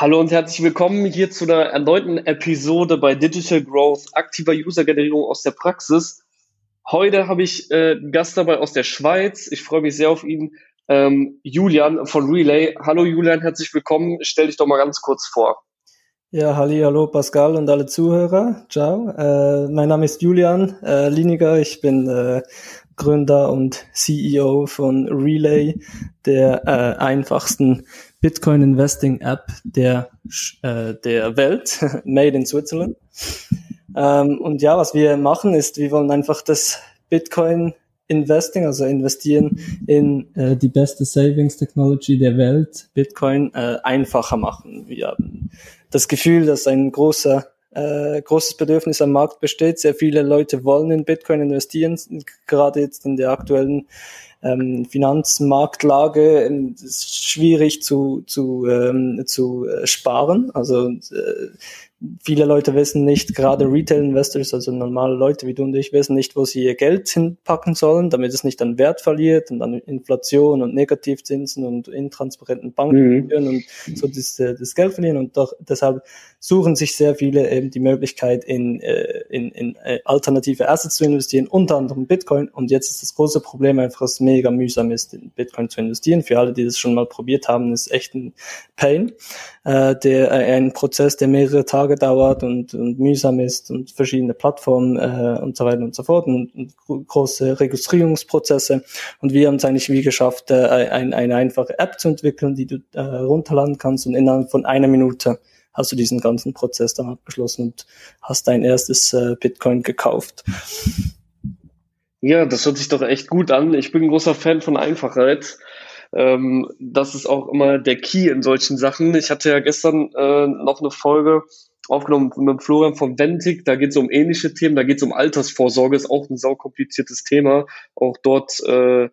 Hallo und herzlich willkommen hier zu einer erneuten Episode bei Digital Growth, aktiver User-Generierung aus der Praxis. Heute habe ich äh, einen Gast dabei aus der Schweiz. Ich freue mich sehr auf ihn. Ähm, Julian von Relay. Hallo Julian, herzlich willkommen. Stell dich doch mal ganz kurz vor. Ja, halli, hallo Pascal und alle Zuhörer. Ciao. Äh, mein Name ist Julian äh, Liniger. Ich bin äh, Gründer und CEO von Relay, der äh, einfachsten Bitcoin Investing App der, äh, der Welt, made in Switzerland. Ähm, und ja, was wir machen ist, wir wollen einfach das Bitcoin Investing, also investieren in äh, die beste Savings Technology der Welt, Bitcoin, äh, einfacher machen. Wir haben das Gefühl, dass ein großer äh, großes Bedürfnis am Markt besteht. Sehr viele Leute wollen in Bitcoin investieren, gerade jetzt in der aktuellen ähm, Finanzmarktlage ähm, ist schwierig zu, zu, ähm, zu äh, sparen. Also äh, viele Leute wissen nicht, gerade Retail-Investors, also normale Leute wie du und ich, wissen nicht, wo sie ihr Geld hinpacken sollen, damit es nicht an Wert verliert und an Inflation und Negativzinsen und intransparenten Banken mhm. und so das, das Geld verlieren. Und doch deshalb suchen sich sehr viele eben die Möglichkeit, in, äh, in, in äh, alternative Assets zu investieren, unter anderem Bitcoin. Und jetzt ist das große Problem einfach, dass es mega mühsam ist, in Bitcoin zu investieren. Für alle, die das schon mal probiert haben, ist echt ein Pain, äh, der ein Prozess, der mehrere Tage dauert und, und mühsam ist und verschiedene Plattformen äh, und so weiter und so fort und, und große Registrierungsprozesse. Und wir haben es eigentlich wie geschafft, äh, ein, eine einfache App zu entwickeln, die du äh, runterladen kannst und innerhalb von einer Minute hast du diesen ganzen Prozess dann abgeschlossen und hast dein erstes äh, Bitcoin gekauft. Ja, das hört sich doch echt gut an. Ich bin ein großer Fan von Einfachheit. Ähm, das ist auch immer der Key in solchen Sachen. Ich hatte ja gestern äh, noch eine Folge aufgenommen mit Florian von Ventic. Da geht es um ähnliche Themen. Da geht es um Altersvorsorge. Ist auch ein saukompliziertes Thema. Auch dort äh,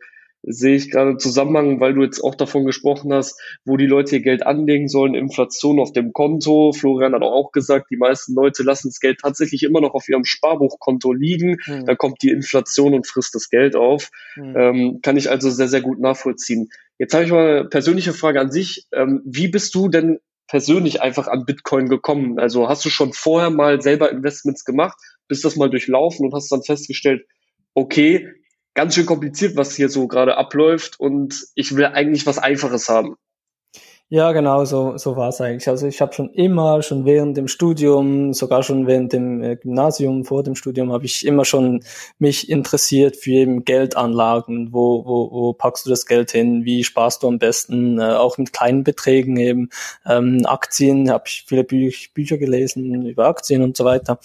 sehe ich gerade Zusammenhang, weil du jetzt auch davon gesprochen hast, wo die Leute ihr Geld anlegen sollen, Inflation auf dem Konto. Florian hat auch gesagt, die meisten Leute lassen das Geld tatsächlich immer noch auf ihrem Sparbuchkonto liegen. Mhm. Da kommt die Inflation und frisst das Geld auf. Mhm. Ähm, kann ich also sehr, sehr gut nachvollziehen. Jetzt habe ich mal eine persönliche Frage an sich. Ähm, wie bist du denn persönlich einfach an Bitcoin gekommen? Also hast du schon vorher mal selber Investments gemacht, bist das mal durchlaufen und hast dann festgestellt, okay, ganz schön kompliziert, was hier so gerade abläuft und ich will eigentlich was Einfaches haben. Ja, genau, so, so war es eigentlich. Also ich habe schon immer, schon während dem Studium, sogar schon während dem äh, Gymnasium, vor dem Studium, habe ich immer schon mich interessiert für eben Geldanlagen. Wo, wo, wo packst du das Geld hin? Wie sparst du am besten? Äh, auch mit kleinen Beträgen eben. Ähm, Aktien, habe ich viele Büch Bücher gelesen über Aktien und so weiter.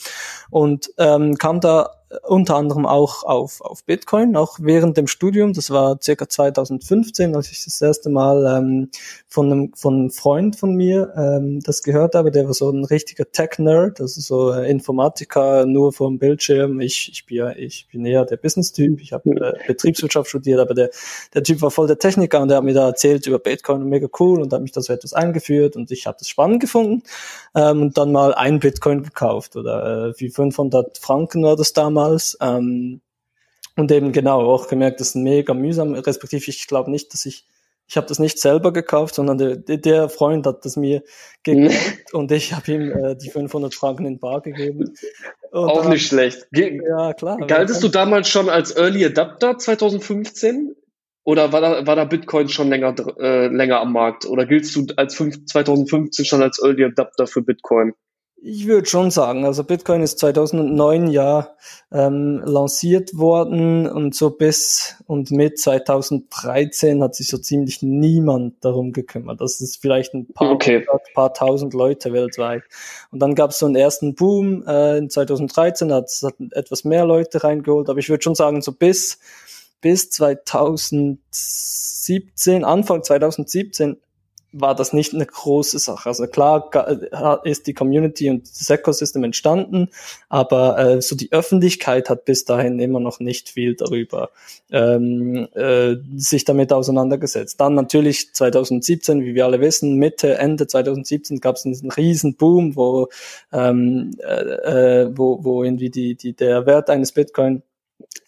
Und ähm, kam da unter anderem auch auf, auf Bitcoin, auch während dem Studium. Das war circa 2015, als ich das erste Mal ähm, von, einem, von einem Freund von mir ähm, das gehört habe. Der war so ein richtiger Tech-Nerd, also so äh, Informatiker nur vom Bildschirm. Ich, ich, bin, ja, ich bin eher der Business-Typ. Ich habe äh, Betriebswirtschaft studiert, aber der, der Typ war voll der Techniker und der hat mir da erzählt über Bitcoin und mega cool und hat mich da so etwas eingeführt und ich habe das spannend gefunden ähm, und dann mal ein Bitcoin gekauft oder äh, wie 500 Franken war das damals damals. Ähm, und eben genau auch gemerkt, das ist mega mühsam, respektive ich glaube nicht, dass ich, ich habe das nicht selber gekauft, sondern der, der Freund hat das mir gekauft und ich habe ihm äh, die 500 Franken in Bar gegeben. Und auch nicht schlecht. Ge ja, klar. Galtest du damals schon als Early Adapter 2015? Oder war da, war da Bitcoin schon länger, äh, länger am Markt? Oder giltst du als 5, 2015 schon als Early Adapter für Bitcoin? Ich würde schon sagen, also Bitcoin ist 2009 ja ähm, lanciert worden und so bis und mit 2013 hat sich so ziemlich niemand darum gekümmert. Das ist vielleicht ein paar, okay. paar tausend Leute weltweit. Und dann gab es so einen ersten Boom äh, in 2013, hat es etwas mehr Leute reingeholt, aber ich würde schon sagen, so bis bis 2017, Anfang 2017 war das nicht eine große Sache. Also klar ist die Community und das Ecosystem entstanden, aber äh, so die Öffentlichkeit hat bis dahin immer noch nicht viel darüber ähm, äh, sich damit auseinandergesetzt. Dann natürlich 2017, wie wir alle wissen, Mitte, Ende 2017 gab es einen riesen Boom, wo, ähm, äh, äh, wo, wo irgendwie die, die, der Wert eines Bitcoin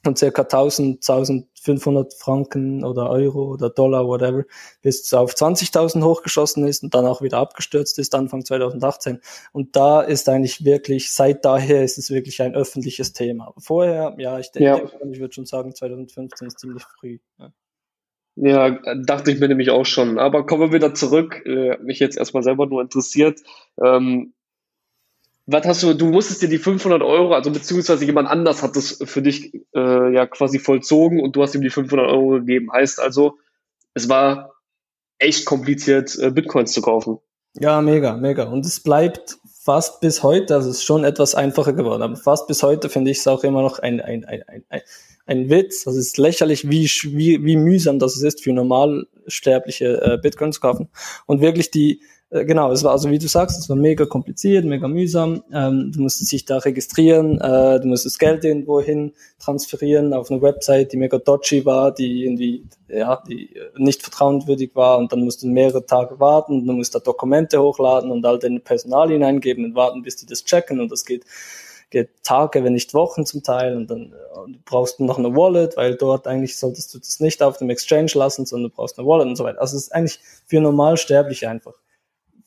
von circa 1000, 1500 Franken oder Euro oder Dollar, whatever, bis auf 20.000 hochgeschossen ist und dann auch wieder abgestürzt ist Anfang 2018. Und da ist eigentlich wirklich, seit daher ist es wirklich ein öffentliches Thema. Aber vorher, ja, ich denke, ja. ich würde schon sagen, 2015 ist ziemlich früh. Ja. Ja, dachte ich mir nämlich auch schon. Aber kommen wir wieder zurück. Äh, mich jetzt erstmal selber nur interessiert. Ähm, was hast du, du musstest dir die 500 Euro, also beziehungsweise jemand anders hat das für dich äh, ja quasi vollzogen und du hast ihm die 500 Euro gegeben. Heißt also, es war echt kompliziert, äh, Bitcoins zu kaufen. Ja, mega, mega. Und es bleibt fast bis heute, also es ist schon etwas einfacher geworden, aber fast bis heute finde ich es auch immer noch ein, ein, ein, ein, ein Witz. Also es ist lächerlich, wie, wie, wie mühsam das ist für Normalsterbliche äh, Bitcoin zu kaufen. Und wirklich die, äh, genau, es war also wie du sagst, es war mega kompliziert, mega mühsam. Ähm, du musstest dich da registrieren, äh, du musstest Geld irgendwo hin transferieren auf eine Website, die mega dodgy war, die irgendwie ja, die nicht vertrauenswürdig war und dann musst du mehrere Tage warten und du musst da Dokumente hochladen und all deine Personalien eingeben und warten, bis die das checken und das geht geht Tage, wenn nicht Wochen zum Teil und dann und brauchst du noch eine Wallet, weil dort eigentlich solltest du das nicht auf dem Exchange lassen, sondern du brauchst eine Wallet und so weiter. Also es ist eigentlich für Normalsterbliche einfach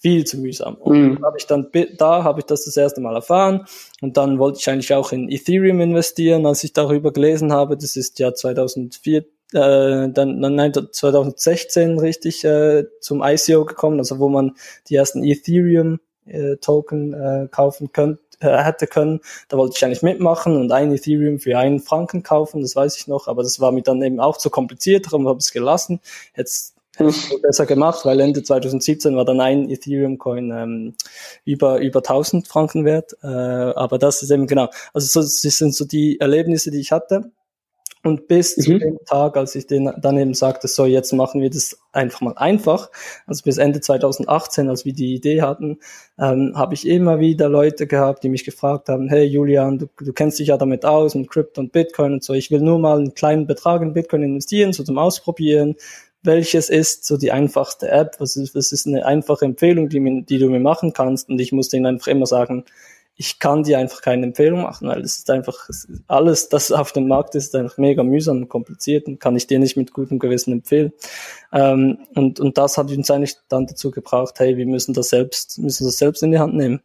viel zu mühsam. Und mhm. habe ich dann da habe ich das das erste Mal erfahren und dann wollte ich eigentlich auch in Ethereum investieren, als ich darüber gelesen habe. Das ist ja 2004 äh, dann, nein, 2016 richtig äh, zum ICO gekommen, also wo man die ersten Ethereum äh, Token äh, kaufen könnte äh, hätte können. Da wollte ich eigentlich mitmachen und ein Ethereum für einen Franken kaufen, das weiß ich noch, aber das war mir dann eben auch zu kompliziert, darum habe ich es gelassen. Jetzt besser gemacht, weil Ende 2017 war dann ein Ethereum-Coin ähm, über, über 1000 Franken wert. Äh, aber das ist eben genau, also so, das sind so die Erlebnisse, die ich hatte. Und bis mhm. zu dem Tag, als ich den, dann eben sagte, so jetzt machen wir das einfach mal einfach, also bis Ende 2018, als wir die Idee hatten, ähm, habe ich immer wieder Leute gehabt, die mich gefragt haben, hey Julian, du, du kennst dich ja damit aus, mit Crypto und Bitcoin und so, ich will nur mal einen kleinen Betrag in Bitcoin investieren, so zum Ausprobieren, welches ist so die einfachste App, was ist, was ist eine einfache Empfehlung, die, die du mir machen kannst. Und ich musste ihnen einfach immer sagen, ich kann dir einfach keine Empfehlung machen, weil es ist einfach alles, das auf dem Markt ist, ist einfach mega mühsam und kompliziert und kann ich dir nicht mit gutem Gewissen empfehlen. Ähm, und, und das hat uns eigentlich dann dazu gebracht, hey, wir müssen das selbst, müssen das selbst in die Hand nehmen.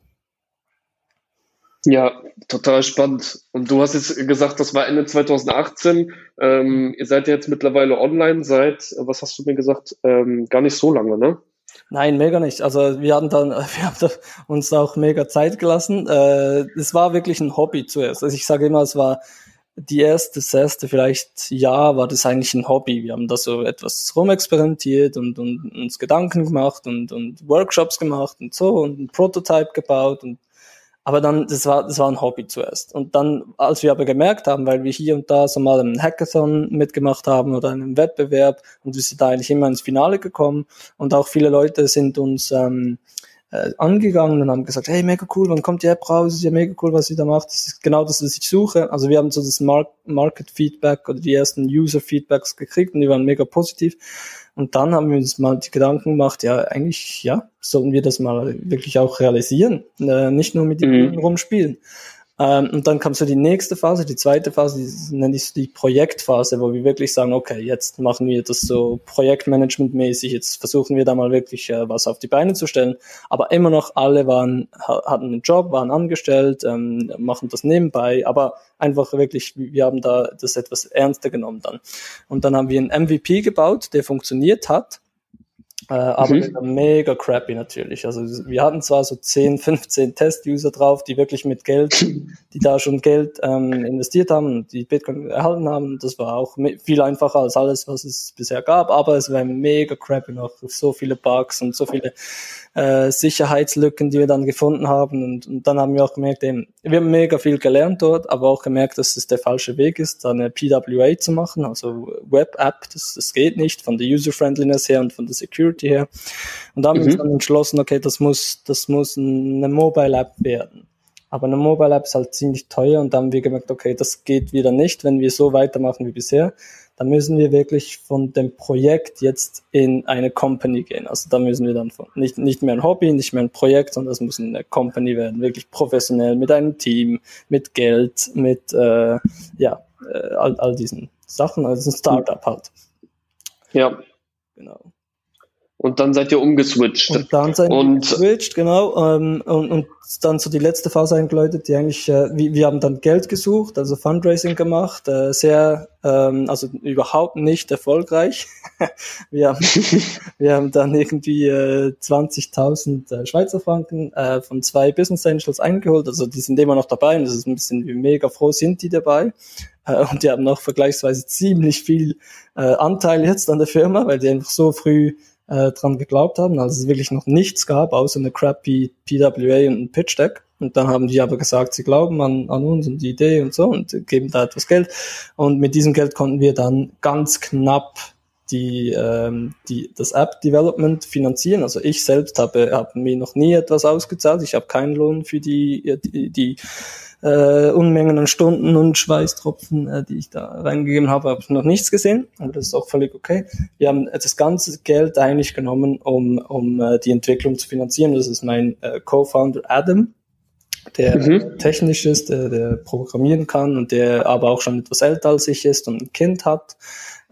Ja, total spannend. Und du hast jetzt gesagt, das war Ende 2018. Ähm, ihr seid jetzt mittlerweile online seit, was hast du mir gesagt, ähm, gar nicht so lange, ne? Nein, mega nicht. Also wir hatten dann, wir haben uns auch mega Zeit gelassen. Äh, es war wirklich ein Hobby zuerst. Also ich sage immer, es war die erste, das erste vielleicht Jahr war das eigentlich ein Hobby. Wir haben da so etwas rumexperimentiert und, und uns Gedanken gemacht und, und Workshops gemacht und so und ein Prototype gebaut und aber dann, das war, das war ein Hobby zuerst. Und dann, als wir aber gemerkt haben, weil wir hier und da so mal einen Hackathon mitgemacht haben oder einen Wettbewerb und wir sind da eigentlich immer ins Finale gekommen und auch viele Leute sind uns ähm, äh, angegangen und haben gesagt, hey, mega cool, wann kommt die App raus? Ist ja mega cool, was ihr da macht. Das ist genau das, was ich suche. Also wir haben so das Mar Market Feedback oder die ersten User Feedbacks gekriegt und die waren mega positiv. Und dann haben wir uns mal die Gedanken gemacht, ja, eigentlich, ja, sollen wir das mal wirklich auch realisieren, äh, nicht nur mit dem mhm. rumspielen. Ähm, und dann kam so die nächste Phase, die zweite Phase, die nenne ich die Projektphase, wo wir wirklich sagen, okay, jetzt machen wir das so Projektmanagement-mäßig, jetzt versuchen wir da mal wirklich äh, was auf die Beine zu stellen. Aber immer noch alle waren, hatten einen Job, waren angestellt, ähm, machen das nebenbei, aber einfach wirklich, wir haben da das etwas ernster genommen dann. Und dann haben wir einen MVP gebaut, der funktioniert hat äh, aber mhm. mega crappy natürlich. Also wir hatten zwar so 10, 15 Test-User drauf, die wirklich mit Geld, die da schon Geld ähm, investiert haben die Bitcoin erhalten haben. Das war auch viel einfacher als alles, was es bisher gab, aber es war mega crappy noch. So viele Bugs und so viele äh, Sicherheitslücken, die wir dann gefunden haben. Und, und dann haben wir auch gemerkt, eben, wir haben mega viel gelernt dort, aber auch gemerkt, dass es der falsche Weg ist, eine PWA zu machen, also Web-App, das, das geht nicht von der User-Friendliness her und von der Security her. Und da haben mhm. wir uns mhm. dann entschlossen, okay, das muss, das muss eine Mobile-App werden. Aber eine Mobile App ist halt ziemlich teuer und dann haben wir gemerkt, okay, das geht wieder nicht, wenn wir so weitermachen wie bisher dann müssen wir wirklich von dem Projekt jetzt in eine Company gehen. Also da müssen wir dann von, nicht, nicht mehr ein Hobby, nicht mehr ein Projekt, sondern das muss eine Company werden, wirklich professionell mit einem Team, mit Geld, mit äh, ja, äh, all, all diesen Sachen, also ein Startup halt. Ja. Genau. Und dann seid ihr umgeswitcht. Und dann seid ihr umgeswitcht, genau. Ähm, und, und dann so die letzte Phase eingeläutet, die eigentlich, äh, wir, wir haben dann Geld gesucht, also Fundraising gemacht, äh, sehr, ähm, also überhaupt nicht erfolgreich. wir, haben, wir haben dann irgendwie äh, 20.000 äh, Schweizer Franken äh, von zwei Business Angels eingeholt, also die sind immer noch dabei und das ist ein bisschen wie mega froh sind die dabei. Äh, und die haben noch vergleichsweise ziemlich viel äh, Anteil jetzt an der Firma, weil die einfach so früh äh, dran geglaubt haben, als es wirklich noch nichts gab, außer eine crappy PWA und ein Pitch Deck. Und dann haben die aber gesagt, sie glauben an, an uns und die Idee und so und geben da etwas Geld. Und mit diesem Geld konnten wir dann ganz knapp die, ähm, die, das App-Development finanzieren. Also ich selbst habe, habe mir noch nie etwas ausgezahlt. Ich habe keinen Lohn für die, die, die äh, Unmengen an Stunden und Schweißtropfen, äh, die ich da reingegeben habe, habe ich noch nichts gesehen, aber das ist auch völlig okay. Wir haben das ganze Geld eigentlich genommen, um, um äh, die Entwicklung zu finanzieren. Das ist mein äh, Co-Founder Adam, der mhm. technisch ist, der, der programmieren kann und der aber auch schon etwas älter als ich ist und ein Kind hat.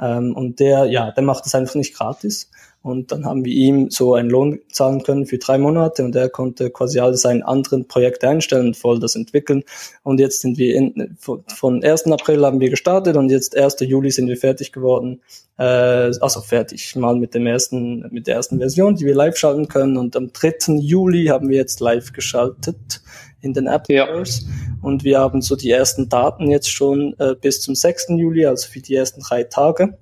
Ähm, und der, ja, der macht das einfach nicht gratis. Und dann haben wir ihm so einen Lohn zahlen können für drei Monate und er konnte quasi all seine anderen Projekte einstellen und voll das entwickeln. Und jetzt sind wir in, von 1. April haben wir gestartet und jetzt 1. Juli sind wir fertig geworden. Äh, also fertig, mal mit dem ersten, mit der ersten Version, die wir live schalten können. Und am 3. Juli haben wir jetzt live geschaltet in den App Stores. Ja. Und wir haben so die ersten Daten jetzt schon äh, bis zum 6. Juli, also für die ersten drei Tage.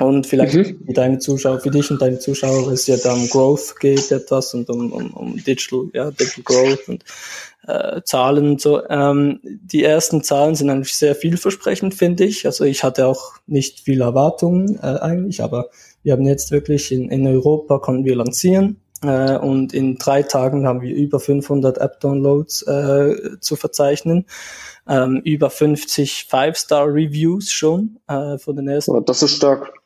Und vielleicht mhm. für deine Zuschauer, für dich und deine Zuschauer ist ja dann Growth geht etwas und um, um, um Digital, ja, Digital Growth und äh, Zahlen und so. Ähm, die ersten Zahlen sind eigentlich sehr vielversprechend, finde ich. Also ich hatte auch nicht viel Erwartungen äh, eigentlich, aber wir haben jetzt wirklich in, in Europa konnten wir lancieren äh, und in drei Tagen haben wir über 500 App-Downloads äh, zu verzeichnen. Ähm, über 50 Five-Star-Reviews schon äh, von den ersten. das ist stark.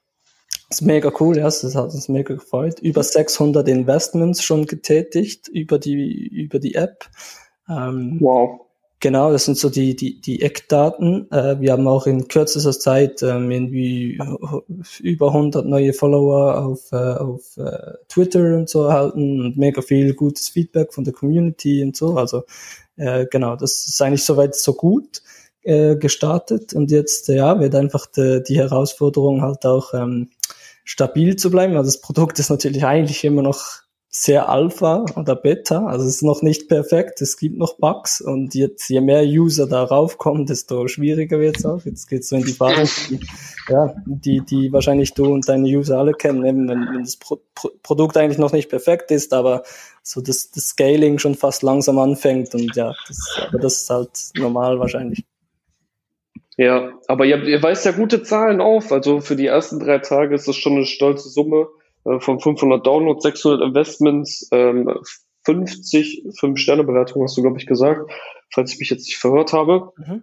Das ist mega cool, ja, das hat uns mega gefreut. Über 600 Investments schon getätigt über die, über die App. Ähm, wow. Genau, das sind so die, die, die Eckdaten. Äh, wir haben auch in kürzester Zeit ähm, irgendwie über 100 neue Follower auf, äh, auf äh, Twitter und so erhalten und mega viel gutes Feedback von der Community und so. Also äh, genau, das ist eigentlich soweit so gut äh, gestartet und jetzt ja wird einfach de, die Herausforderung halt auch ähm, stabil zu bleiben. Also das Produkt ist natürlich eigentlich immer noch sehr Alpha oder Beta, also es ist noch nicht perfekt, es gibt noch Bugs und jetzt je mehr User darauf kommen, desto schwieriger wird es auch. Jetzt geht es so in die Phase, die, ja, die, die wahrscheinlich du und deine User alle kennen, wenn, wenn das Pro Pro Produkt eigentlich noch nicht perfekt ist, aber so das, das Scaling schon fast langsam anfängt und ja, das, aber das ist halt normal wahrscheinlich. Ja, aber ihr, ihr weist ja gute Zahlen auf. Also für die ersten drei Tage ist das schon eine stolze Summe äh, von 500 Downloads, 600 Investments, ähm, 50 5-Sterne-Bewertungen hast du, glaube ich, gesagt, falls ich mich jetzt nicht verhört habe. Mhm.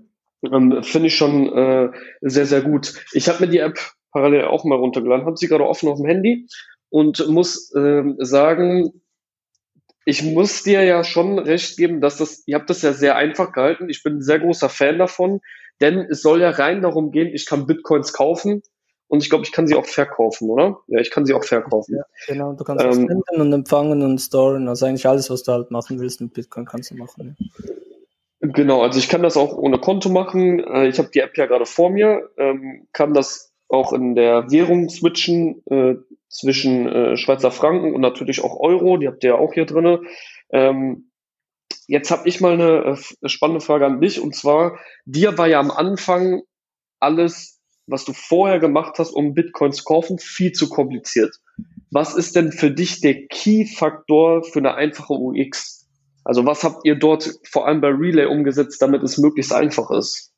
Ähm, Finde ich schon äh, sehr, sehr gut. Ich habe mir die App parallel auch mal runtergeladen, habe sie gerade offen auf dem Handy und muss äh, sagen, ich muss dir ja schon recht geben, dass das, ihr habt das ja sehr einfach gehalten. Ich bin ein sehr großer Fan davon. Denn es soll ja rein darum gehen, ich kann Bitcoins kaufen und ich glaube, ich kann sie auch verkaufen, oder? Ja, ich kann sie auch verkaufen. Ja, genau. Du kannst ähm, senden und empfangen und storen. Also eigentlich alles, was du halt machen willst mit Bitcoin, kannst du machen. Ja. Genau, also ich kann das auch ohne Konto machen. Äh, ich habe die App ja gerade vor mir, ähm, kann das auch in der Währung switchen äh, zwischen äh, Schweizer Franken und natürlich auch Euro. Die habt ihr ja auch hier drinne. Ähm, Jetzt habe ich mal eine äh, spannende Frage an dich und zwar, dir war ja am Anfang alles, was du vorher gemacht hast, um Bitcoin zu kaufen, viel zu kompliziert. Was ist denn für dich der Key-Faktor für eine einfache UX? Also was habt ihr dort vor allem bei Relay umgesetzt, damit es möglichst einfach ist?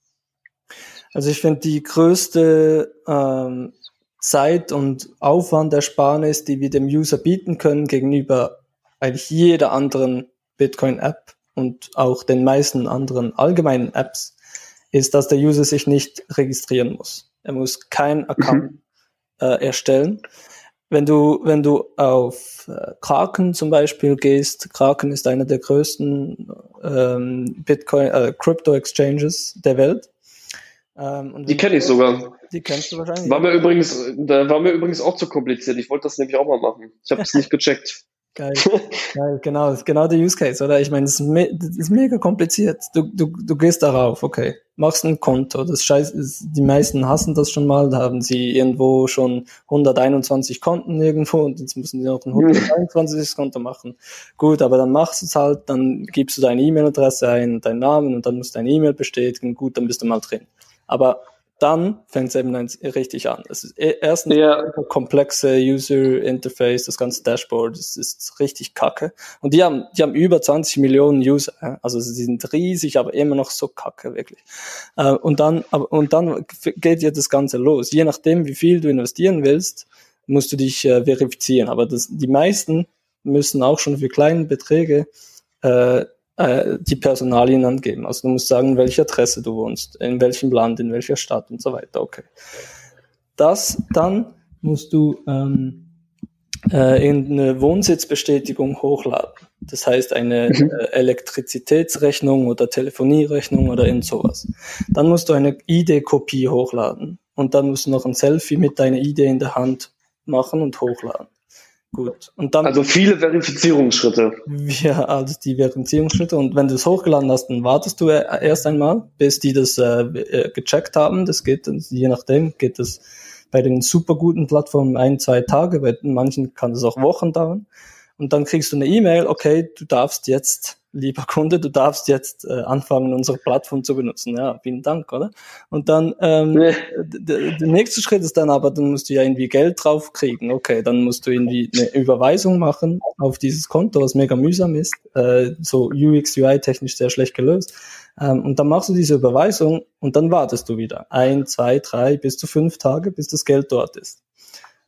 Also ich finde die größte ähm, Zeit und Aufwandersparnis, die wir dem User bieten können gegenüber eigentlich jeder anderen Bitcoin-App, und auch den meisten anderen allgemeinen Apps, ist, dass der User sich nicht registrieren muss. Er muss keinen Account mhm. äh, erstellen. Wenn du, wenn du auf äh, Kraken zum Beispiel gehst, Kraken ist einer der größten ähm, Bitcoin, äh, Crypto Exchanges der Welt. Ähm, die kenne ich sogar. Die kennst du wahrscheinlich. War mir übrigens, da war mir übrigens auch zu kompliziert. Ich wollte das nämlich auch mal machen. Ich habe es nicht gecheckt. Geil, geil, genau, genau der Use Case, oder? Ich meine, das, das, ist mega kompliziert. Du, du, du gehst darauf, okay, machst ein Konto. Das Scheiß, die meisten hassen das schon mal. Da haben sie irgendwo schon 121 Konten irgendwo und jetzt müssen sie noch ein 121. Konto machen. Gut, aber dann machst du es halt, dann gibst du deine E-Mail-Adresse ein, deinen Namen und dann musst du deine E-Mail bestätigen. Gut, dann bist du mal drin. Aber dann fängt es eben richtig an. Es ist e-, erstens ja. komplexe User Interface, das ganze Dashboard, das ist richtig kacke. Und die haben, die haben über 20 Millionen User, also sie sind riesig, aber immer noch so kacke, wirklich. Äh, und dann, und dann geht ja das Ganze los. Je nachdem, wie viel du investieren willst, musst du dich äh, verifizieren. Aber das, die meisten müssen auch schon für kleine Beträge äh, äh, die Personalien angeben. Also du musst sagen, welche Adresse du wohnst, in welchem Land, in welcher Stadt und so weiter. Okay. Das dann musst du ähm, äh, eine Wohnsitzbestätigung hochladen. Das heißt eine mhm. äh, Elektrizitätsrechnung oder Telefonierechnung oder irgend sowas. Dann musst du eine ID-Kopie hochladen und dann musst du noch ein Selfie mit deiner ID in der Hand machen und hochladen. Gut. Und dann, also viele Verifizierungsschritte. Ja, also die Verifizierungsschritte. Und wenn du es hochgeladen hast, dann wartest du erst einmal, bis die das äh, äh gecheckt haben. Das geht, je nachdem, geht das bei den super guten Plattformen ein, zwei Tage, bei manchen kann es auch Wochen dauern. Und dann kriegst du eine E-Mail, okay, du darfst jetzt lieber Kunde, du darfst jetzt äh, anfangen, unsere Plattform zu benutzen. Ja, vielen Dank, oder? Und dann, ähm, nee. der nächste Schritt ist dann aber, dann musst du ja irgendwie Geld drauf kriegen. Okay, dann musst du irgendwie eine Überweisung machen auf dieses Konto, was mega mühsam ist, äh, so UX, UI technisch sehr schlecht gelöst. Ähm, und dann machst du diese Überweisung und dann wartest du wieder. Ein, zwei, drei, bis zu fünf Tage, bis das Geld dort ist.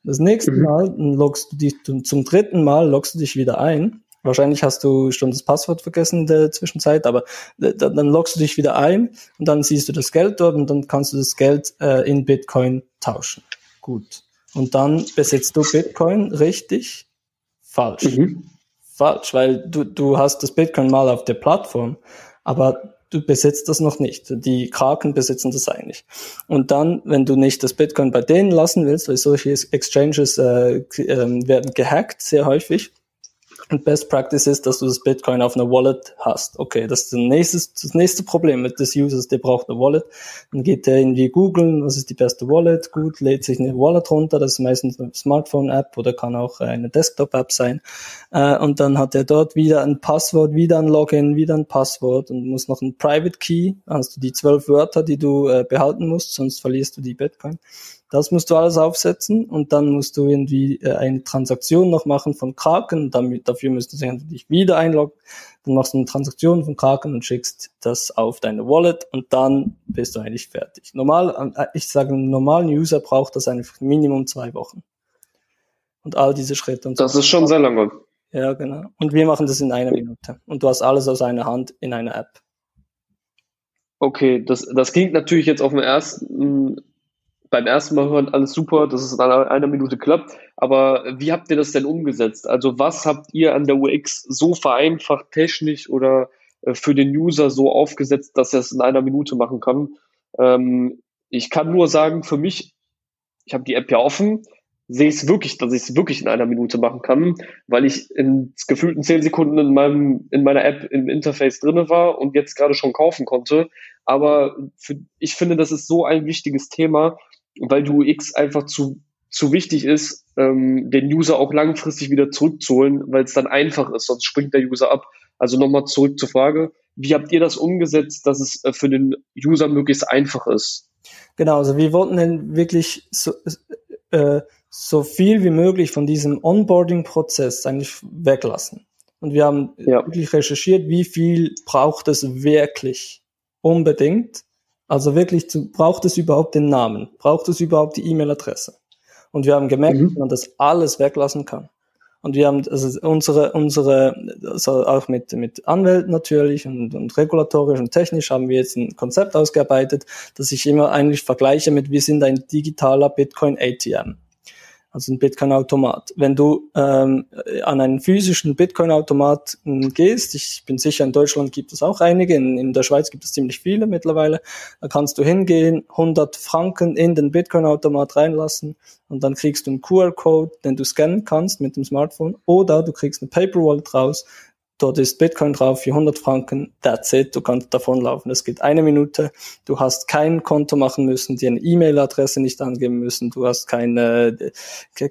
Das nächste mhm. Mal loggst du dich zum dritten Mal loggst du dich wieder ein Wahrscheinlich hast du schon das Passwort vergessen in der Zwischenzeit, aber dann loggst du dich wieder ein und dann siehst du das Geld dort und dann kannst du das Geld äh, in Bitcoin tauschen. Gut. Und dann besitzt du Bitcoin richtig? Falsch. Mhm. Falsch, weil du, du hast das Bitcoin mal auf der Plattform, aber du besitzt das noch nicht. Die Kraken besitzen das eigentlich. Und dann, wenn du nicht das Bitcoin bei denen lassen willst, weil solche Exchanges äh, äh, werden gehackt sehr häufig, Best Practice ist, dass du das Bitcoin auf einer Wallet hast. Okay, das ist das nächste, das nächste Problem mit des Users, der braucht eine Wallet. Dann geht der irgendwie googeln, was ist die beste Wallet? Gut, lädt sich eine Wallet runter, das ist meistens eine Smartphone-App oder kann auch eine Desktop-App sein. Äh, und dann hat er dort wieder ein Passwort, wieder ein Login, wieder ein Passwort und muss noch ein Private Key, hast du die zwölf Wörter, die du äh, behalten musst, sonst verlierst du die Bitcoin. Das musst du alles aufsetzen und dann musst du irgendwie äh, eine Transaktion noch machen von Kraken. Damit, dafür müsstest du dich wieder einloggen. Dann machst du eine Transaktion von Kraken und schickst das auf deine Wallet und dann bist du eigentlich fertig. Normal, äh, ich sage, ein normalen User braucht das einfach Minimum zwei Wochen. Und all diese Schritte. Und das so. ist schon sehr lange. Ja, genau. Und wir machen das in einer Minute. Und du hast alles aus einer Hand in einer App. Okay, das, das klingt natürlich jetzt auf den ersten beim ersten Mal hören alles super, dass es in einer, einer Minute klappt. Aber wie habt ihr das denn umgesetzt? Also was habt ihr an der UX so vereinfacht, technisch oder äh, für den User so aufgesetzt, dass er es in einer Minute machen kann? Ähm, ich kann nur sagen, für mich, ich habe die App ja offen, sehe es wirklich, dass ich es wirklich in einer Minute machen kann, weil ich in gefühlten zehn Sekunden in meinem in meiner App im Interface drinne war und jetzt gerade schon kaufen konnte. Aber für, ich finde, das ist so ein wichtiges Thema, weil du X einfach zu, zu wichtig ist, ähm, den User auch langfristig wieder zurückzuholen, weil es dann einfach ist, sonst springt der User ab. Also nochmal zurück zur Frage, wie habt ihr das umgesetzt, dass es äh, für den User möglichst einfach ist? Genau, also wir wollten dann wirklich so, äh, so viel wie möglich von diesem Onboarding-Prozess eigentlich weglassen. Und wir haben ja. wirklich recherchiert, wie viel braucht es wirklich unbedingt, also wirklich, zu, braucht es überhaupt den Namen? Braucht es überhaupt die E-Mail-Adresse? Und wir haben gemerkt, mhm. dass man das alles weglassen kann. Und wir haben also unsere, unsere, also auch mit, mit Anwälten natürlich und, und regulatorisch und technisch haben wir jetzt ein Konzept ausgearbeitet, das ich immer eigentlich vergleiche mit, wir sind ein digitaler Bitcoin ATM also ein Bitcoin-Automat. Wenn du ähm, an einen physischen Bitcoin-Automat gehst, ich bin sicher, in Deutschland gibt es auch einige, in, in der Schweiz gibt es ziemlich viele mittlerweile, da kannst du hingehen, 100 Franken in den Bitcoin-Automat reinlassen und dann kriegst du einen QR-Code, den du scannen kannst mit dem Smartphone oder du kriegst eine Paper-Wallet raus, Dort ist Bitcoin drauf für 100 Franken. That's it. Du kannst davonlaufen. Es geht eine Minute. Du hast kein Konto machen müssen, dir eine E-Mail-Adresse nicht angeben müssen. Du hast keine,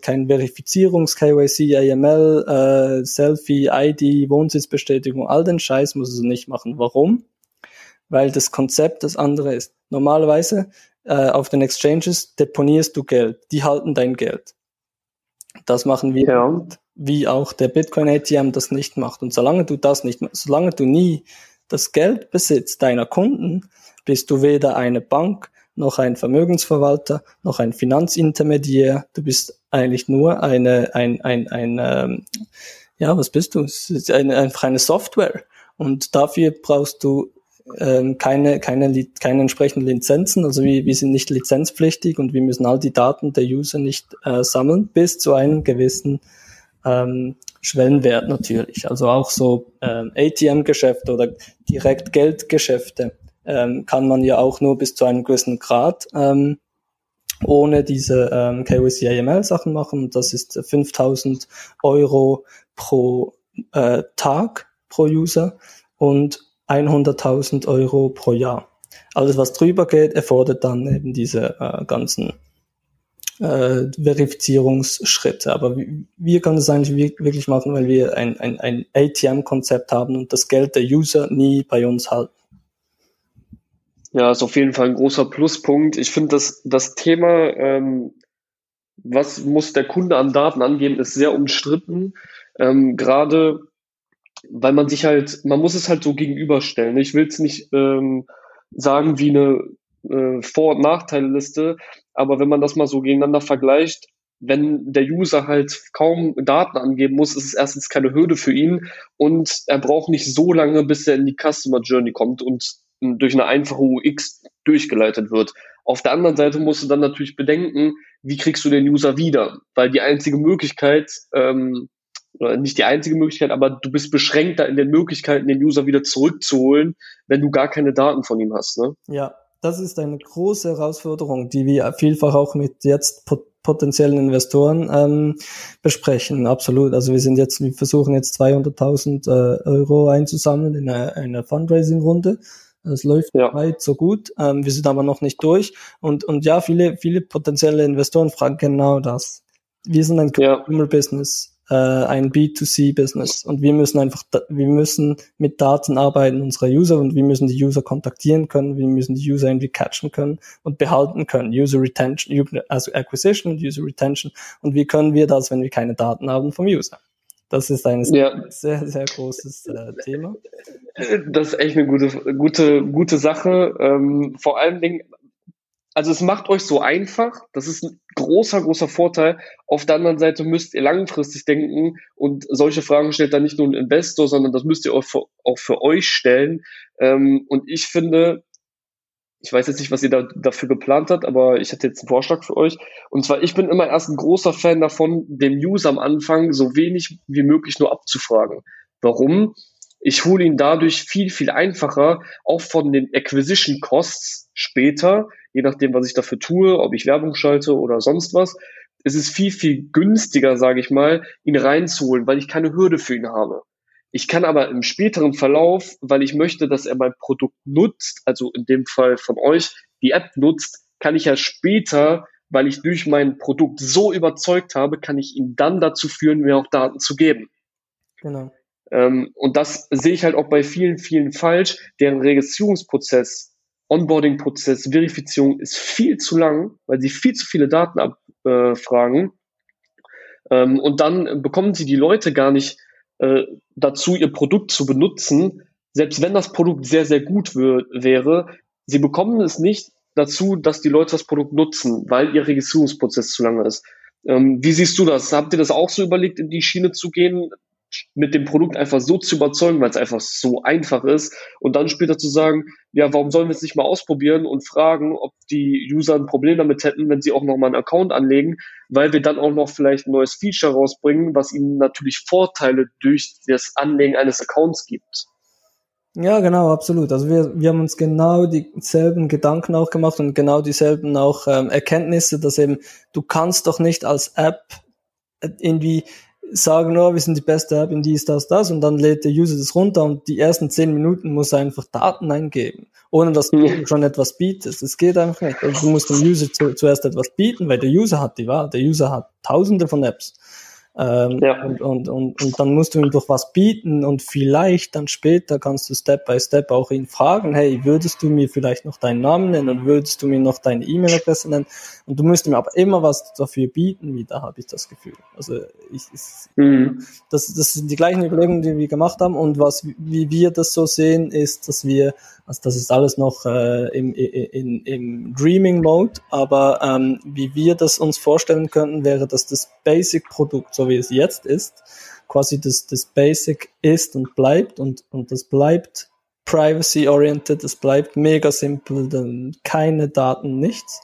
kein Verifizierungs, KYC, AML, äh, Selfie, ID, Wohnsitzbestätigung. All den Scheiß musst du nicht machen. Warum? Weil das Konzept das andere ist. Normalerweise äh, auf den Exchanges deponierst du Geld. Die halten dein Geld. Das machen wir. Ja wie auch der Bitcoin ATM das nicht macht. Und solange du das nicht, solange du nie das Geld besitzt deiner Kunden, bist du weder eine Bank, noch ein Vermögensverwalter, noch ein Finanzintermediär. Du bist eigentlich nur eine, ein, ein, ein, ähm, ja, was bist du? Es ist eine, einfach eine Software. Und dafür brauchst du ähm, keine, keine, keine entsprechenden Lizenzen. Also wir, wir sind nicht lizenzpflichtig und wir müssen all die Daten der User nicht äh, sammeln bis zu einem gewissen ähm, Schwellenwert natürlich. Also auch so ähm, ATM-Geschäfte oder direkt Geldgeschäfte ähm, kann man ja auch nur bis zu einem gewissen Grad ähm, ohne diese ähm, KYC AML Sachen machen. Das ist 5000 Euro pro äh, Tag pro User und 100.000 Euro pro Jahr. Alles, was drüber geht, erfordert dann eben diese äh, ganzen äh, Verifizierungsschritte. Aber wir können es eigentlich wirklich machen, weil wir ein, ein, ein ATM-Konzept haben und das Geld der User nie bei uns halten. Ja, ist auf jeden Fall ein großer Pluspunkt. Ich finde, dass das Thema, ähm, was muss der Kunde an Daten angeben, ist sehr umstritten. Ähm, Gerade weil man sich halt, man muss es halt so gegenüberstellen. Ich will es nicht ähm, sagen wie eine äh, Vor- und Nachteilliste, aber wenn man das mal so gegeneinander vergleicht, wenn der User halt kaum Daten angeben muss, ist es erstens keine Hürde für ihn und er braucht nicht so lange, bis er in die Customer Journey kommt und durch eine einfache UX durchgeleitet wird. Auf der anderen Seite musst du dann natürlich bedenken, wie kriegst du den User wieder? Weil die einzige Möglichkeit, ähm, oder nicht die einzige Möglichkeit, aber du bist beschränkter in den Möglichkeiten, den User wieder zurückzuholen, wenn du gar keine Daten von ihm hast. Ne? Ja, das ist eine große Herausforderung, die wir vielfach auch mit jetzt potenziellen Investoren ähm, besprechen. Absolut. Also wir sind jetzt, wir versuchen jetzt 200.000 äh, Euro einzusammeln in einer, einer Fundraising-Runde. Es läuft ja. weit so gut. Ähm, wir sind aber noch nicht durch. Und, und ja, viele, viele potenzielle Investoren fragen genau das. Wir sind ein Consumer-Business äh, ein B2C-Business und wir müssen einfach, wir müssen mit Daten arbeiten unserer User und wir müssen die User kontaktieren können, wir müssen die User irgendwie catchen können und behalten können. User Retention, also Acquisition und User Retention. Und wie können wir das, wenn wir keine Daten haben vom User? Das ist ein ja. sehr, sehr großes äh, Thema. Das ist echt eine gute, gute, gute Sache. Ähm, vor allen Dingen, also es macht euch so einfach, das ist ein großer, großer Vorteil. Auf der anderen Seite müsst ihr langfristig denken und solche Fragen stellt dann nicht nur ein Investor, sondern das müsst ihr auch für, auch für euch stellen. Ähm, und ich finde, ich weiß jetzt nicht, was ihr da, dafür geplant habt, aber ich hätte jetzt einen Vorschlag für euch. Und zwar, ich bin immer erst ein großer Fan davon, dem User am Anfang so wenig wie möglich nur abzufragen. Warum? Ich hole ihn dadurch viel, viel einfacher, auch von den Acquisition Costs später, je nachdem, was ich dafür tue, ob ich Werbung schalte oder sonst was. Es ist viel, viel günstiger, sage ich mal, ihn reinzuholen, weil ich keine Hürde für ihn habe. Ich kann aber im späteren Verlauf, weil ich möchte, dass er mein Produkt nutzt, also in dem Fall von euch die App nutzt, kann ich ja später, weil ich durch mein Produkt so überzeugt habe, kann ich ihn dann dazu führen, mir auch Daten zu geben. Genau. Ähm, und das sehe ich halt auch bei vielen, vielen falsch. Deren Registrierungsprozess, Onboarding-Prozess, Verifizierung ist viel zu lang, weil sie viel zu viele Daten abfragen. Ähm, und dann bekommen sie die Leute gar nicht äh, dazu, ihr Produkt zu benutzen, selbst wenn das Produkt sehr, sehr gut wäre. Sie bekommen es nicht dazu, dass die Leute das Produkt nutzen, weil ihr Registrierungsprozess zu lange ist. Ähm, wie siehst du das? Habt ihr das auch so überlegt, in die Schiene zu gehen, mit dem Produkt einfach so zu überzeugen, weil es einfach so einfach ist und dann später zu sagen, ja, warum sollen wir es nicht mal ausprobieren und fragen, ob die User ein Problem damit hätten, wenn sie auch noch mal einen Account anlegen, weil wir dann auch noch vielleicht ein neues Feature rausbringen, was ihnen natürlich Vorteile durch das Anlegen eines Accounts gibt. Ja, genau, absolut. Also wir, wir haben uns genau dieselben Gedanken auch gemacht und genau dieselben auch ähm, Erkenntnisse, dass eben du kannst doch nicht als App irgendwie sagen, oh, wir sind die beste App in dies, das, das und dann lädt der User das runter und die ersten zehn Minuten muss er einfach Daten eingeben, ohne dass du ja. schon etwas bietest. Es geht einfach nicht. Also du musst dem User zu, zuerst etwas bieten, weil der User hat die Wahl. Der User hat tausende von Apps. Ähm, ja. und, und, und, und dann musst du ihm doch was bieten und vielleicht dann später kannst du Step by Step auch ihn fragen, hey, würdest du mir vielleicht noch deinen Namen nennen und würdest du mir noch deine E-Mail-Adresse nennen? Und du musst ihm aber immer was dafür bieten, wieder habe ich das Gefühl. Also ich, ich mhm. das, das sind die gleichen Überlegungen, die wir gemacht haben und was wie wir das so sehen, ist, dass wir also das ist alles noch äh, im, in, im Dreaming-Mode, aber ähm, wie wir das uns vorstellen könnten, wäre, dass das Basic-Produkt, so wie es jetzt ist, quasi das, das Basic ist und bleibt und, und das bleibt privacy-oriented, es bleibt mega simpel, dann keine Daten, nichts.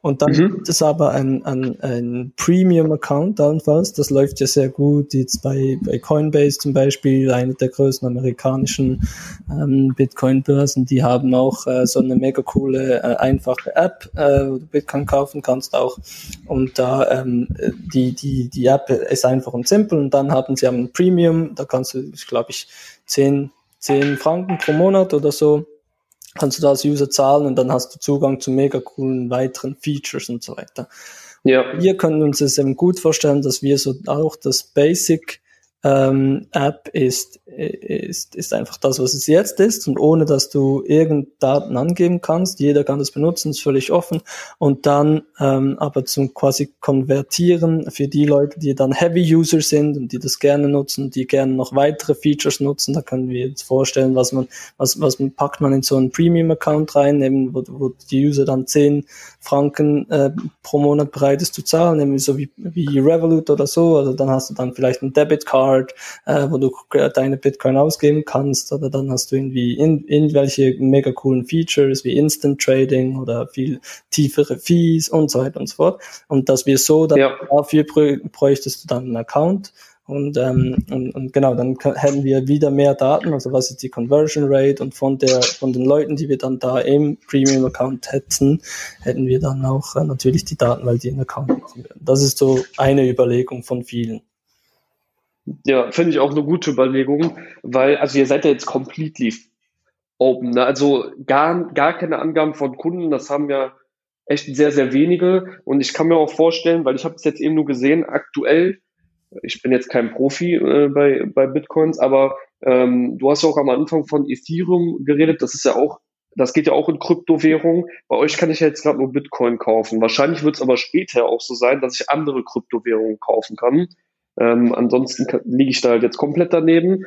Und dann mhm. gibt es aber ein, ein, ein Premium-Account allenfalls, das läuft ja sehr gut, jetzt bei, bei Coinbase zum Beispiel, eine der größten amerikanischen ähm, Bitcoin-Börsen, die haben auch äh, so eine mega coole, äh, einfache App, äh, wo du Bitcoin kaufen kannst auch. Und da ähm, die, die, die App ist einfach und simpel und dann haben sie ein Premium, da kannst du, glaube ich, 10 10 Franken pro Monat oder so kannst du da als User zahlen und dann hast du Zugang zu mega coolen weiteren Features und so weiter. Ja. Wir können uns es eben gut vorstellen, dass wir so auch das Basic ähm, App ist, ist, ist einfach das, was es jetzt ist und ohne, dass du irgendeine Daten angeben kannst. Jeder kann das benutzen, ist völlig offen. Und dann ähm, aber zum quasi Konvertieren für die Leute, die dann Heavy-User sind und die das gerne nutzen, die gerne noch weitere Features nutzen, da können wir jetzt vorstellen, was man, was, was man packt man in so einen Premium-Account rein, eben, wo, wo die User dann 10 Franken äh, pro Monat bereit ist zu zahlen, nämlich so wie, wie Revolut oder so. Also dann hast du dann vielleicht ein Debit Card, äh, wo du deine Bitcoin ausgeben kannst, oder dann hast du irgendwie in, irgendwelche mega coolen Features wie Instant Trading oder viel tiefere Fees und so weiter und so fort. Und dass wir so dann ja. dafür bräuchtest du dann einen Account und, ähm, und, und genau, dann hätten wir wieder mehr Daten, also was ist die Conversion Rate und von der von den Leuten, die wir dann da im Premium Account hätten, hätten wir dann auch äh, natürlich die Daten, weil die einen Account machen würden. Das ist so eine Überlegung von vielen. Ja, finde ich auch eine gute Überlegung, weil, also ihr seid ja jetzt completely open, ne? also gar, gar keine Angaben von Kunden, das haben ja echt sehr, sehr wenige und ich kann mir auch vorstellen, weil ich habe es jetzt eben nur gesehen, aktuell ich bin jetzt kein Profi äh, bei, bei Bitcoins, aber ähm, du hast ja auch am Anfang von Ethereum geredet. Das ist ja auch, das geht ja auch in Kryptowährung. Bei euch kann ich ja jetzt gerade nur Bitcoin kaufen. Wahrscheinlich wird es aber später auch so sein, dass ich andere Kryptowährungen kaufen kann. Ähm, ansonsten liege ich da halt jetzt komplett daneben.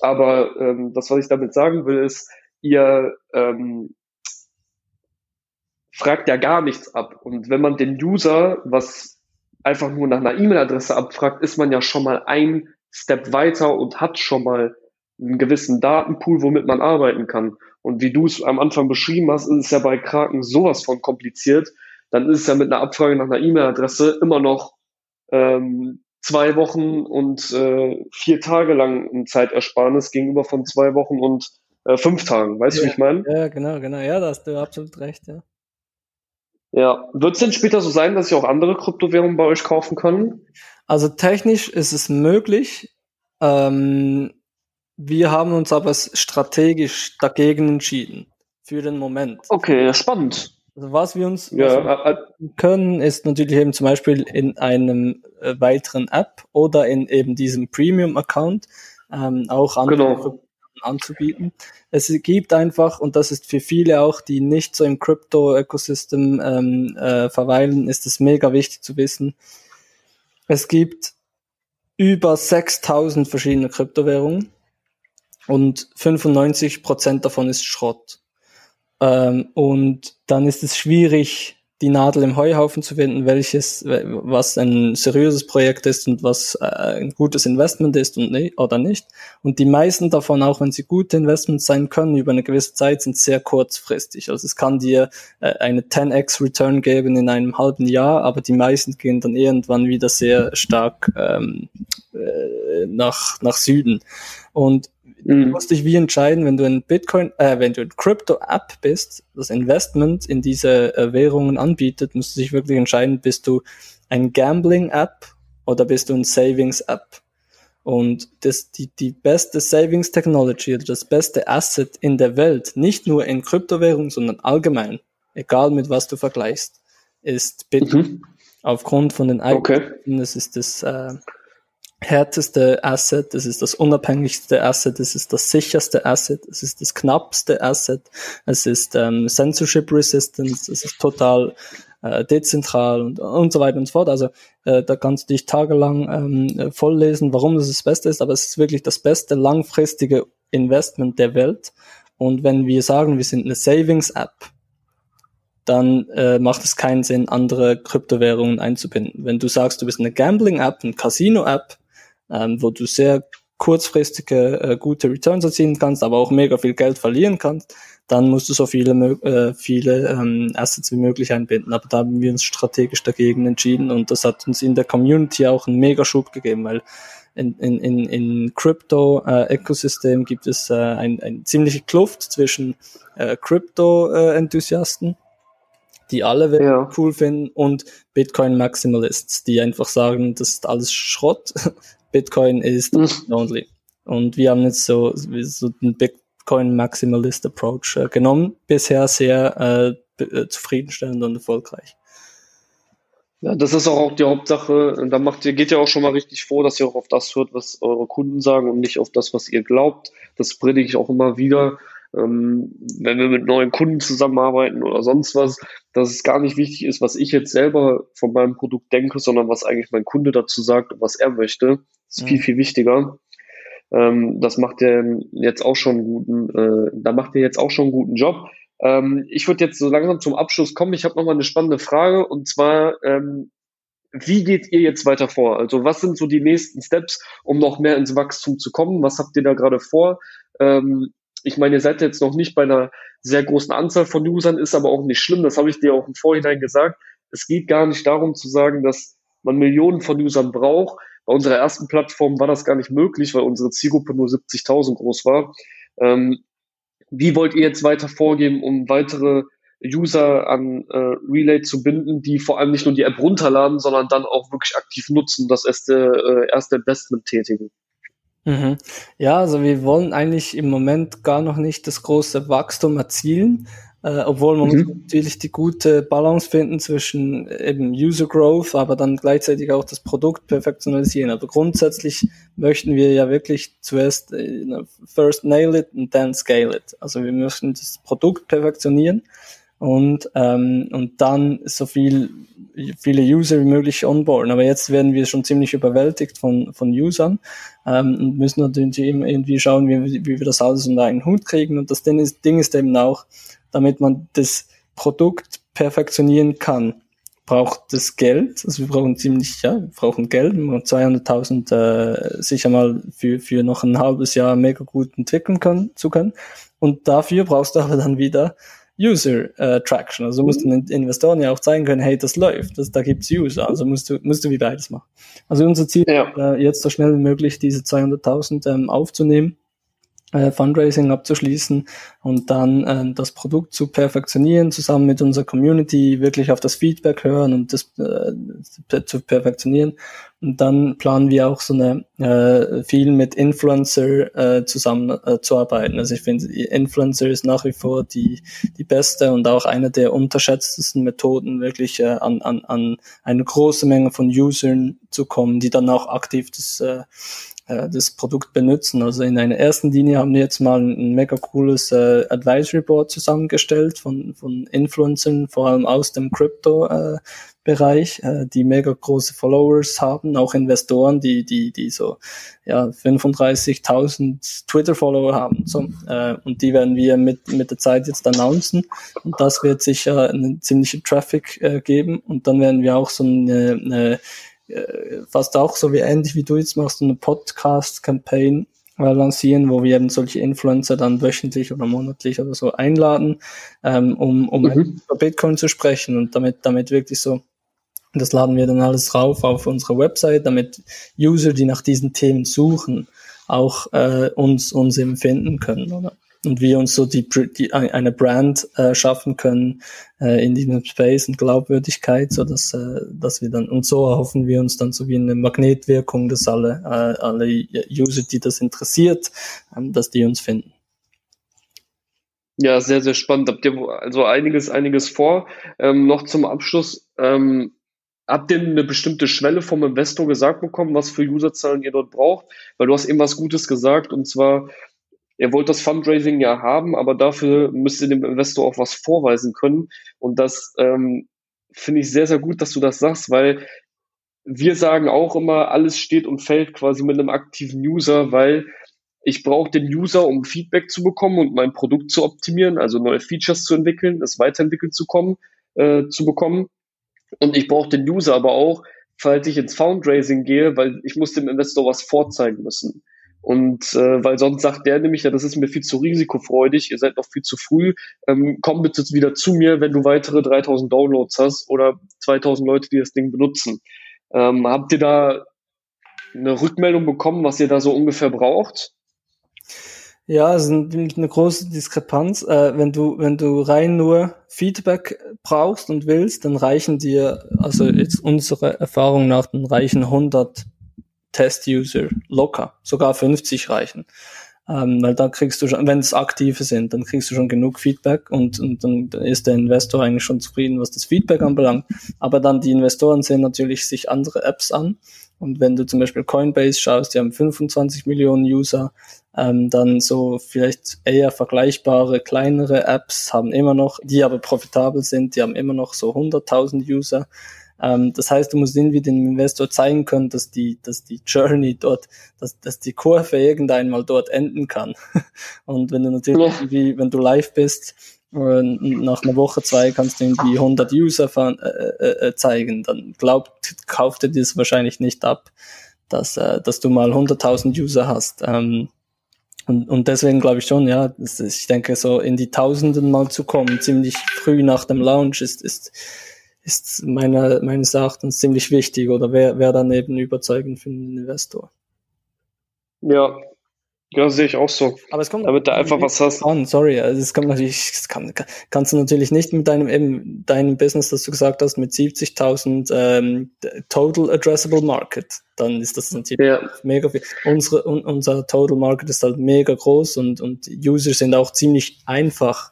Aber ähm, das, was ich damit sagen will, ist, ihr ähm, fragt ja gar nichts ab. Und wenn man den User was einfach nur nach einer E-Mail-Adresse abfragt, ist man ja schon mal ein Step weiter und hat schon mal einen gewissen Datenpool, womit man arbeiten kann. Und wie du es am Anfang beschrieben hast, ist es ja bei Kraken sowas von kompliziert. Dann ist es ja mit einer Abfrage nach einer E-Mail-Adresse immer noch ähm, zwei Wochen und äh, vier Tage lang ein Zeitersparnis gegenüber von zwei Wochen und äh, fünf Tagen. Weißt ja, du, wie ich meine? Ja, genau, genau. Ja, da hast du absolut recht, ja. Ja, wird es denn später so sein, dass ich auch andere Kryptowährungen bei euch kaufen kann? Also technisch ist es möglich. Ähm, wir haben uns aber strategisch dagegen entschieden für den Moment. Okay, spannend. Also was wir uns ja, was wir können, ist natürlich eben zum Beispiel in einem äh, weiteren App oder in eben diesem Premium-Account ähm, auch andere genau anzubieten. Es gibt einfach, und das ist für viele auch, die nicht so im Crypto-Ökosystem ähm, äh, verweilen, ist es mega wichtig zu wissen. Es gibt über 6000 verschiedene Kryptowährungen und 95% davon ist Schrott. Ähm, und dann ist es schwierig, die Nadel im Heuhaufen zu finden, welches, was ein seriöses Projekt ist und was äh, ein gutes Investment ist und ne, oder nicht. Und die meisten davon, auch wenn sie gute Investments sein können, über eine gewisse Zeit, sind sehr kurzfristig. Also es kann dir äh, eine 10x Return geben in einem halben Jahr, aber die meisten gehen dann irgendwann wieder sehr stark ähm, äh, nach, nach Süden. Und Mhm. Du musst dich wie entscheiden, wenn du ein Bitcoin, äh, wenn du ein Crypto-App bist, das Investment in diese äh, Währungen anbietet, musst du dich wirklich entscheiden, bist du ein Gambling-App oder bist du ein Savings-App? Und das, die, die beste Savings Technology oder das beste Asset in der Welt, nicht nur in Kryptowährungen, sondern allgemein, egal mit was du vergleichst, ist Bitcoin. Mhm. Aufgrund von den Eigenschaften, okay. es ist das äh, härteste Asset, es ist das unabhängigste Asset, es ist das sicherste Asset, es ist das knappste Asset, es ist ähm, Censorship Resistance, es ist total äh, dezentral und, und so weiter und so fort. Also äh, da kannst du dich tagelang ähm, volllesen, warum das das Beste ist, aber es ist wirklich das beste langfristige Investment der Welt. Und wenn wir sagen, wir sind eine Savings-App, dann äh, macht es keinen Sinn, andere Kryptowährungen einzubinden. Wenn du sagst, du bist eine Gambling-App, eine Casino-App, ähm, wo du sehr kurzfristige äh, gute Returns erzielen kannst, aber auch mega viel Geld verlieren kannst, dann musst du so viele, äh, viele ähm, Assets wie möglich einbinden. Aber da haben wir uns strategisch dagegen entschieden und das hat uns in der Community auch einen mega Schub gegeben, weil in, in, in, in Crypto-Ökosystem äh, gibt es äh, ein, ein ziemliche Kluft zwischen äh, Crypto-Enthusiasten, die alle ja. cool finden, und Bitcoin-Maximalists, die einfach sagen, das ist alles Schrott, Bitcoin ist mhm. only. Und wir haben jetzt so, so den Bitcoin Maximalist Approach äh, genommen, bisher sehr äh, äh, zufriedenstellend und erfolgreich. Ja, das ist auch die Hauptsache. Da macht ihr, geht ja auch schon mal richtig vor, dass ihr auch auf das hört, was eure Kunden sagen und nicht auf das, was ihr glaubt. Das predige ich auch immer wieder. Ähm, wenn wir mit neuen Kunden zusammenarbeiten oder sonst was, dass es gar nicht wichtig ist, was ich jetzt selber von meinem Produkt denke, sondern was eigentlich mein Kunde dazu sagt und was er möchte ist viel, mhm. viel wichtiger. Ähm, das macht er jetzt auch schon einen guten, äh, da macht er jetzt auch schon einen guten Job. Ähm, ich würde jetzt so langsam zum Abschluss kommen. Ich habe noch mal eine spannende Frage und zwar, ähm, wie geht ihr jetzt weiter vor? Also was sind so die nächsten Steps, um noch mehr ins Wachstum zu kommen? Was habt ihr da gerade vor? Ähm, ich meine, ihr seid jetzt noch nicht bei einer sehr großen Anzahl von Usern, ist aber auch nicht schlimm. Das habe ich dir auch im Vorhinein gesagt. Es geht gar nicht darum zu sagen, dass man Millionen von Usern braucht, bei unserer ersten Plattform war das gar nicht möglich, weil unsere Zielgruppe nur 70.000 groß war. Ähm, wie wollt ihr jetzt weiter vorgehen, um weitere User an äh, Relay zu binden, die vor allem nicht nur die App runterladen, sondern dann auch wirklich aktiv nutzen, das erste, äh, erste Investment tätigen? Mhm. Ja, also wir wollen eigentlich im Moment gar noch nicht das große Wachstum erzielen, äh, obwohl man mhm. muss natürlich die gute Balance finden zwischen eben User Growth, aber dann gleichzeitig auch das Produkt perfektionalisieren. Aber grundsätzlich möchten wir ja wirklich zuerst äh, first nail it and then scale it. Also wir möchten das Produkt perfektionieren und, ähm, und dann so viel, viele User wie möglich onboarden. Aber jetzt werden wir schon ziemlich überwältigt von, von Usern ähm, und müssen natürlich irgendwie schauen, wie, wie wir das alles unter einen Hut kriegen. Und das Ding ist, Ding ist eben auch, damit man das Produkt perfektionieren kann, braucht das Geld. Also wir brauchen ziemlich, ja, wir brauchen Geld, um 200.000 äh, sicher mal für, für noch ein halbes Jahr mega gut entwickeln können, zu können. Und dafür brauchst du aber dann wieder User äh, Traction. Also musst du den Investoren ja auch zeigen können, hey, das läuft, das, da gibt's User. Also musst du, musst du wie beides machen. Also unser Ziel ja. ist äh, jetzt so schnell wie möglich diese 200.000 ähm, aufzunehmen äh, Fundraising abzuschließen und dann äh, das Produkt zu perfektionieren, zusammen mit unserer Community wirklich auf das Feedback hören und das äh, zu perfektionieren. Und dann planen wir auch so eine äh, viel mit Influencer äh, zusammen äh, zu arbeiten. Also ich finde, Influencer ist nach wie vor die, die beste und auch eine der unterschätztesten Methoden, wirklich äh, an, an, an eine große Menge von Usern zu kommen, die dann auch aktiv das äh, äh, das Produkt benutzen. Also in einer ersten Linie haben wir jetzt mal ein mega cooles äh, Advisory Board zusammengestellt von, von Influencern, vor allem aus dem Crypto äh, äh, die mega große Followers haben, auch Investoren, die, die, die so, ja, 35.000 Twitter-Follower haben, so, äh, und die werden wir mit, mit der Zeit jetzt announcen, und das wird sicher einen ziemlichen Traffic äh, geben, und dann werden wir auch so eine, eine äh, fast auch so wie ähnlich wie du jetzt machst, eine Podcast-Campaign äh, lancieren, wo wir eben solche Influencer dann wöchentlich oder monatlich oder so einladen, ähm, um, um mhm. über Bitcoin zu sprechen und damit, damit wirklich so das laden wir dann alles rauf auf unsere Website, damit User, die nach diesen Themen suchen, auch äh, uns, uns eben finden können, oder? Und wir uns so die, die eine Brand äh, schaffen können äh, in diesem Space und Glaubwürdigkeit, so dass, äh, dass wir dann und so hoffen wir uns dann so wie eine Magnetwirkung, dass alle äh, alle User, die das interessiert, ähm, dass die uns finden. Ja, sehr, sehr spannend. Habt ihr also einiges, einiges vor. Ähm, noch zum Abschluss. Ähm, Habt ihr eine bestimmte Schwelle vom Investor gesagt bekommen, was für Userzahlen ihr dort braucht? Weil du hast eben was Gutes gesagt und zwar, ihr wollt das Fundraising ja haben, aber dafür müsst ihr dem Investor auch was vorweisen können. Und das ähm, finde ich sehr, sehr gut, dass du das sagst, weil wir sagen auch immer, alles steht und fällt quasi mit einem aktiven User, weil ich brauche den User, um Feedback zu bekommen und mein Produkt zu optimieren, also neue Features zu entwickeln, es weiterentwickelt zu kommen, äh, zu bekommen. Und ich brauche den User aber auch, falls ich ins Fundraising gehe, weil ich muss dem Investor was vorzeigen müssen. Und äh, weil sonst sagt der nämlich, ja, das ist mir viel zu risikofreudig, ihr seid noch viel zu früh, ähm, komm bitte wieder zu mir, wenn du weitere 3000 Downloads hast oder 2000 Leute, die das Ding benutzen. Ähm, habt ihr da eine Rückmeldung bekommen, was ihr da so ungefähr braucht? Ja, es ist eine große Diskrepanz. Äh, wenn du, wenn du rein nur Feedback brauchst und willst, dann reichen dir, also jetzt unsere Erfahrung nach, dann reichen 100 Test-User locker. Sogar 50 reichen. Ähm, weil da kriegst du schon, wenn es aktive sind, dann kriegst du schon genug Feedback und, und dann ist der Investor eigentlich schon zufrieden, was das Feedback anbelangt. Aber dann die Investoren sehen natürlich sich andere Apps an. Und wenn du zum Beispiel Coinbase schaust, die haben 25 Millionen User, ähm, dann so vielleicht eher vergleichbare kleinere Apps haben immer noch, die aber profitabel sind, die haben immer noch so 100.000 User. Ähm, das heißt, du musst irgendwie dem Investor zeigen können, dass die, dass die Journey dort, dass, dass die Kurve irgendwann mal dort enden kann. Und wenn du natürlich ja. irgendwie, wenn du live bist, nach einer Woche, zwei kannst du irgendwie 100 User äh, äh, äh, zeigen, dann glaubt, kauft er das wahrscheinlich nicht ab, dass, äh, dass du mal 100.000 User hast. Ähm, und, und deswegen glaube ich schon, ja, ist, ich denke, so in die Tausenden mal zu kommen, ziemlich früh nach dem Launch, ist, ist, ist meiner, meines Erachtens ziemlich wichtig oder wäre wär dann eben überzeugend für einen Investor. Ja, ja, sehe ich auch so. Aber es kommt damit du einfach was hast. An, sorry, also es kommt natürlich, es kann, kannst du natürlich nicht mit deinem eben deinem Business, das du gesagt hast, mit 70.000 ähm, Total Addressable Market, dann ist das natürlich ja. mega viel. Unsere, un, unser Total Market ist halt mega groß und und User sind auch ziemlich einfach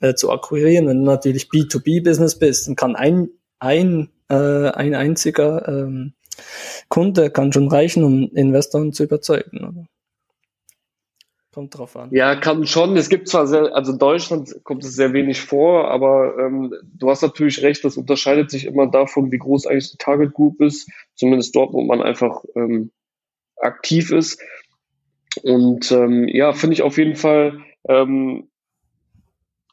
äh, zu akquirieren. Wenn du natürlich B2B Business bist, dann kann ein ein äh, ein einziger ähm, Kunde kann schon reichen, um Investoren zu überzeugen. Oder? Kommt drauf an. Ja, kann schon. Es gibt zwar sehr, also in Deutschland kommt es sehr wenig vor, aber ähm, du hast natürlich recht, das unterscheidet sich immer davon, wie groß eigentlich die Target Group ist, zumindest dort, wo man einfach ähm, aktiv ist. Und ähm, ja, finde ich auf jeden Fall ähm,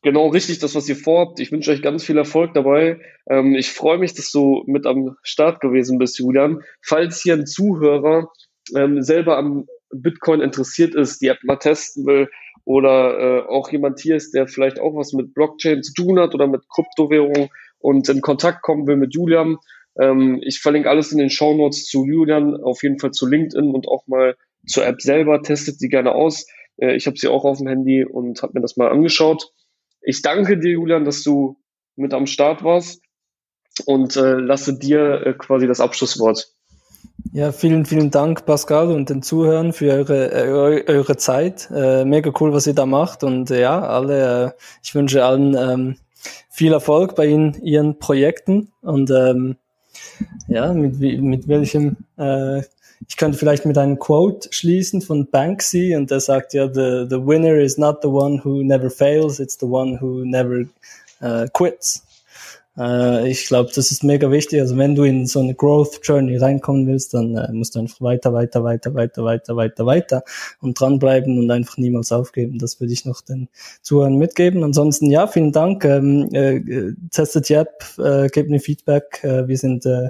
genau richtig, das, was ihr vorhabt. Ich wünsche euch ganz viel Erfolg dabei. Ähm, ich freue mich, dass du mit am Start gewesen bist, Julian. Falls hier ein Zuhörer ähm, selber am Bitcoin interessiert ist, die App mal testen will oder äh, auch jemand hier ist, der vielleicht auch was mit Blockchain zu tun hat oder mit Kryptowährung und in Kontakt kommen will mit Julian. Ähm, ich verlinke alles in den Show Notes zu Julian, auf jeden Fall zu LinkedIn und auch mal zur App selber. Testet sie gerne aus. Äh, ich habe sie auch auf dem Handy und habe mir das mal angeschaut. Ich danke dir, Julian, dass du mit am Start warst und äh, lasse dir äh, quasi das Abschlusswort. Ja, vielen, vielen Dank, Pascal und den Zuhörern für eure, eure, eure Zeit. Äh, mega cool, was ihr da macht. Und äh, ja, alle, äh, ich wünsche allen ähm, viel Erfolg bei Ihnen, Ihren Projekten. Und ähm, ja, mit, mit welchem, äh, ich könnte vielleicht mit einem Quote schließen von Banksy und der sagt ja, the, the winner is not the one who never fails, it's the one who never uh, quits. Äh, ich glaube, das ist mega wichtig. Also wenn du in so eine Growth Journey reinkommen willst, dann äh, musst du einfach weiter, weiter, weiter, weiter, weiter, weiter, weiter und dranbleiben und einfach niemals aufgeben. Das würde ich noch den Zuhörern mitgeben. Ansonsten, ja, vielen Dank. Ähm, äh, testet die App, äh, gebt mir Feedback. Äh, wir sind, äh,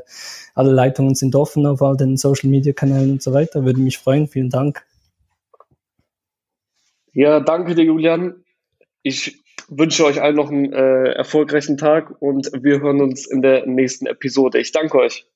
alle Leitungen sind offen auf all den Social Media Kanälen und so weiter. Würde mich freuen. Vielen Dank. Ja, danke dir, Julian. Ich wünsche euch allen noch einen äh, erfolgreichen Tag und wir hören uns in der nächsten Episode. Ich danke euch.